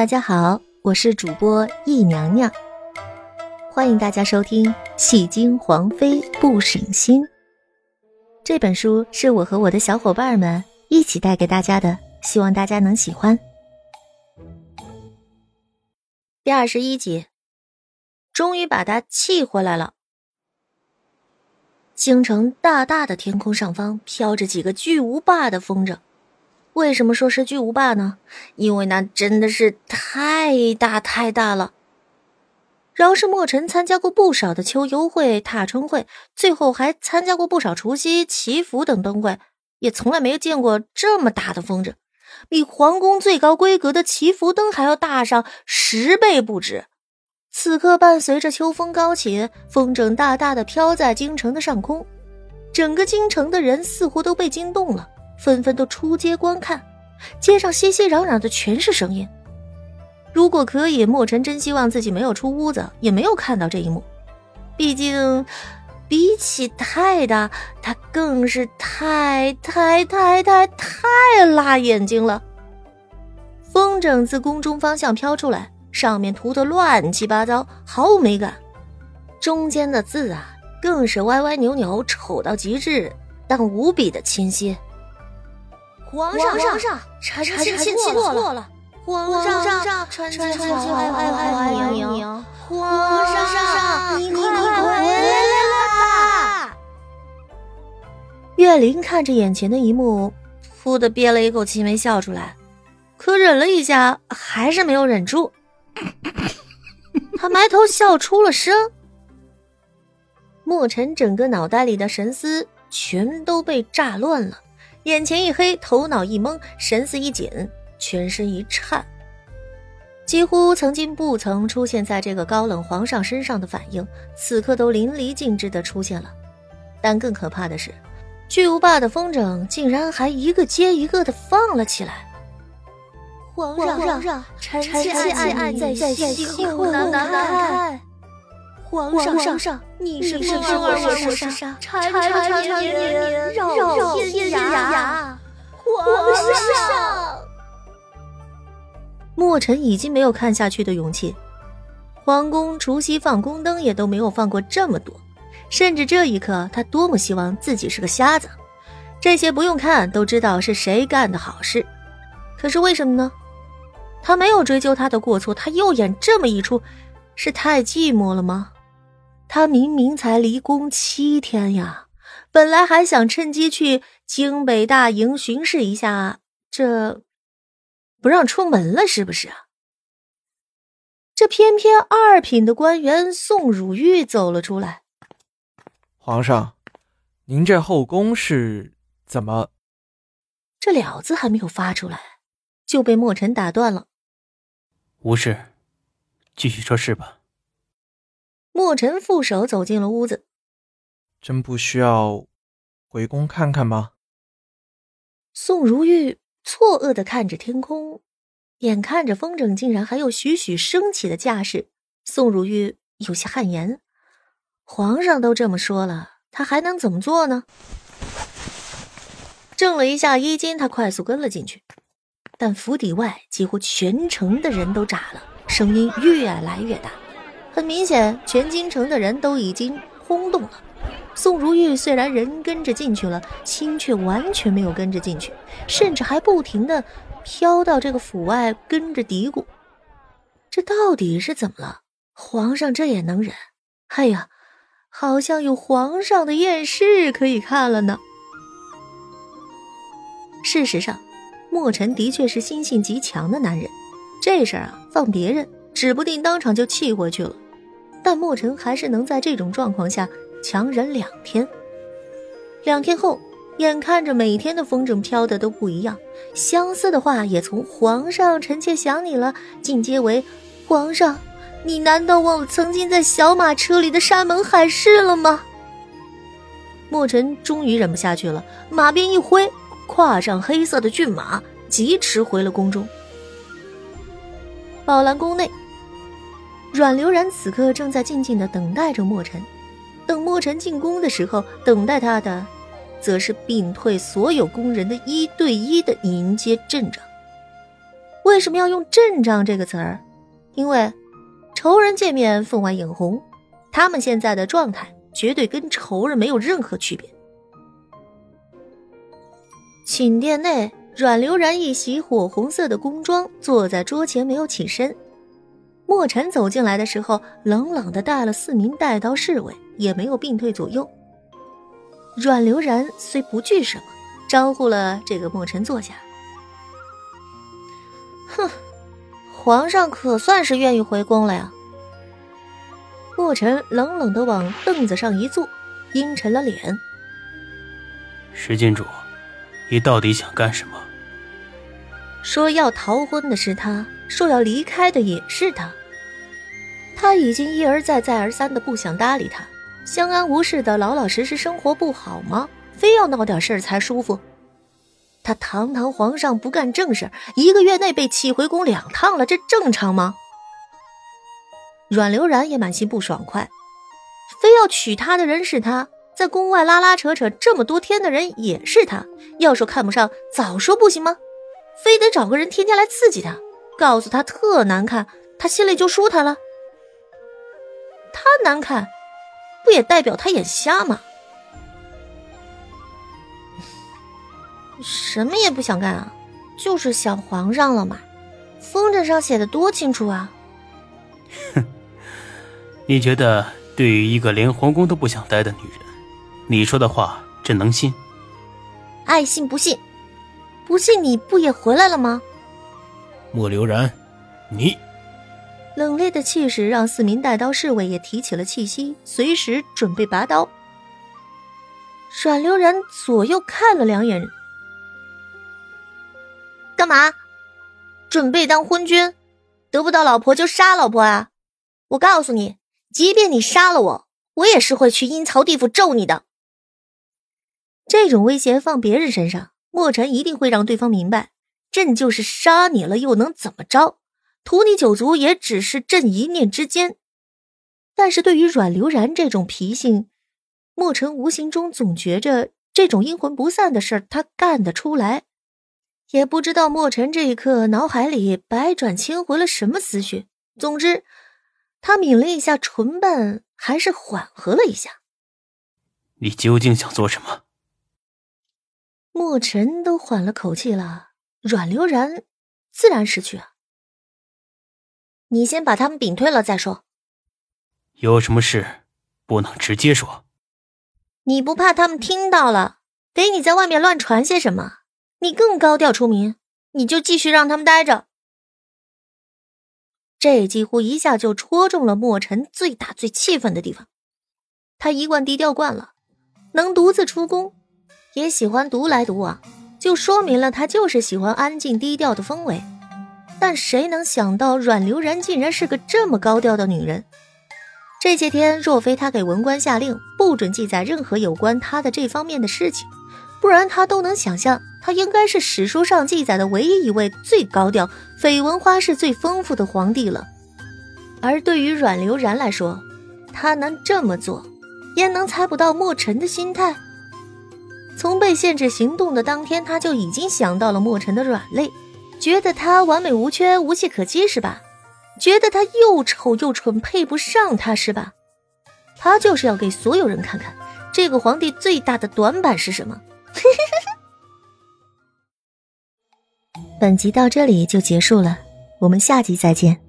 大家好，我是主播易娘娘，欢迎大家收听《戏精皇妃不省心》这本书，是我和我的小伙伴们一起带给大家的，希望大家能喜欢。第二十一集，终于把他气回来了。京城大大的天空上方飘着几个巨无霸的风筝。为什么说是巨无霸呢？因为那真的是太大太大了。饶是墨尘参加过不少的秋游会、踏春会，最后还参加过不少除夕、祈福等灯会，也从来没见过这么大的风筝，比皇宫最高规格的祈福灯还要大上十倍不止。此刻，伴随着秋风高起，风筝大大的飘在京城的上空，整个京城的人似乎都被惊动了。纷纷都出街观看，街上熙熙攘攘的全是声音。如果可以，莫尘真希望自己没有出屋子，也没有看到这一幕。毕竟，比起太大，他更是太太太太太辣眼睛了。风筝自宫中方向飘出来，上面涂的乱七八糟，毫无美感。中间的字啊，更是歪歪扭扭，丑到极致，但无比的清晰。皇上，皇上，臣臣妾错了。皇上，臣臣臣爱爱爱您。皇上，您快回来吧！岳林看着眼前的一幕，噗的憋了一口气没笑出来，可忍了一下，还是没有忍住。他埋头笑出了声。墨尘整个脑袋里的神思全都被炸乱了。眼前一黑，头脑一懵，神思一紧，全身一颤，几乎曾经不曾出现在这个高冷皇上身上的反应，此刻都淋漓尽致的出现了。但更可怕的是，巨无霸的风筝竟然还一个接一个的放了起来。皇上，臣妾爱你在心不能开。皇上，你是风儿我是沙，缠缠绵绵绕天涯。皇上，墨尘已经没有看下去的勇气。皇宫除夕放宫灯也都没有放过这么多，甚至这一刻他多么希望自己是个瞎子。这些不用看都知道是谁干的好事，可是为什么呢？他没有追究他的过错，他又演这么一出，是太寂寞了吗？他明明才离宫七天呀，本来还想趁机去京北大营巡视一下，这不让出门了是不是啊？这偏偏二品的官员宋汝玉走了出来。皇上，您这后宫是怎么？这了字还没有发出来，就被墨尘打断了。无事，继续说事吧。墨尘负手走进了屋子，真不需要回宫看看吗？宋如玉错愕的看着天空，眼看着风筝竟然还有徐徐升起的架势，宋如玉有些汗颜。皇上都这么说了，他还能怎么做呢？正了一下衣襟，他快速跟了进去，但府邸外几乎全城的人都炸了，声音越来越大。很明显，全京城的人都已经轰动了。宋如玉虽然人跟着进去了，心却完全没有跟着进去，甚至还不停的飘到这个府外，跟着嘀咕：“这到底是怎么了？皇上这也能忍？哎呀，好像有皇上的艳事可以看了呢。”事实上，墨尘的确是心性极强的男人，这事儿啊，放别人。指不定当场就气回去了，但墨尘还是能在这种状况下强忍两天。两天后，眼看着每天的风筝飘的都不一样，相似的话也从“皇上，臣妾想你了”进阶为“皇上，你难道忘了曾经在小马车里的山盟海誓了吗？”墨尘终于忍不下去了，马鞭一挥，跨上黑色的骏马，疾驰回了宫中。宝兰宫内。阮流然此刻正在静静的等待着墨尘，等墨尘进宫的时候，等待他的，则是屏退所有宫人的一对一的迎接阵仗。为什么要用阵仗这个词儿？因为仇人见面分外眼红，他们现在的状态绝对跟仇人没有任何区别。寝殿内，阮流然一袭火红色的宫装坐在桌前，没有起身。墨尘走进来的时候，冷冷的带了四名带刀侍卫，也没有并退左右。阮流然虽不惧什么，招呼了这个墨尘坐下。哼，皇上可算是愿意回宫了呀。墨尘冷冷的往凳子上一坐，阴沉了脸。石金主，你到底想干什么？说要逃婚的是他，说要离开的也是他。他已经一而再、再而三的不想搭理他，相安无事的老老实实生活不好吗？非要闹点事儿才舒服？他堂堂皇上不干正事，一个月内被气回宫两趟了，这正常吗？阮流然也满心不爽快，非要娶她的人是他，在宫外拉拉扯扯这么多天的人也是他，要说看不上，早说不行吗？非得找个人天天来刺激他，告诉他特难看，他心里就舒坦了。他难看，不也代表他眼瞎吗？什么也不想干啊，就是想皇上了嘛。风筝上写的多清楚啊！哼，你觉得对于一个连皇宫都不想待的女人，你说的话朕能信？爱信不信，不信你不也回来了吗？莫流然，你。冷冽的气势让四名带刀侍卫也提起了气息，随时准备拔刀。阮流然左右看了两眼，干嘛？准备当昏君？得不到老婆就杀老婆啊！我告诉你，即便你杀了我，我也是会去阴曹地府咒你的。这种威胁放别人身上，墨尘一定会让对方明白，朕就是杀你了又能怎么着？屠你九族也只是朕一念之间，但是对于阮流然这种脾性，墨尘无形中总觉着这种阴魂不散的事儿他干得出来。也不知道墨尘这一刻脑海里百转千回了什么思绪。总之，他抿了一下唇瓣，还是缓和了一下。你究竟想做什么？墨尘都缓了口气了，阮流然自然识趣啊。你先把他们屏退了再说。有什么事不能直接说？你不怕他们听到了，给你在外面乱传些什么？你更高调出名，你就继续让他们待着。这几乎一下就戳中了墨尘最大最气愤的地方。他一贯低调惯了，能独自出宫，也喜欢独来独往，就说明了他就是喜欢安静低调的氛围。但谁能想到阮流然竟然是个这么高调的女人？这些天若非他给文官下令不准记载任何有关他的这方面的事情，不然他都能想象他应该是史书上记载的唯一一位最高调、绯闻花式最丰富的皇帝了。而对于阮流然来说，他能这么做，焉能猜不到墨尘的心态？从被限制行动的当天，他就已经想到了墨尘的软肋。觉得他完美无缺、无懈可击是吧？觉得他又丑又蠢，配不上他是吧？他就是要给所有人看看，这个皇帝最大的短板是什么。本集到这里就结束了，我们下集再见。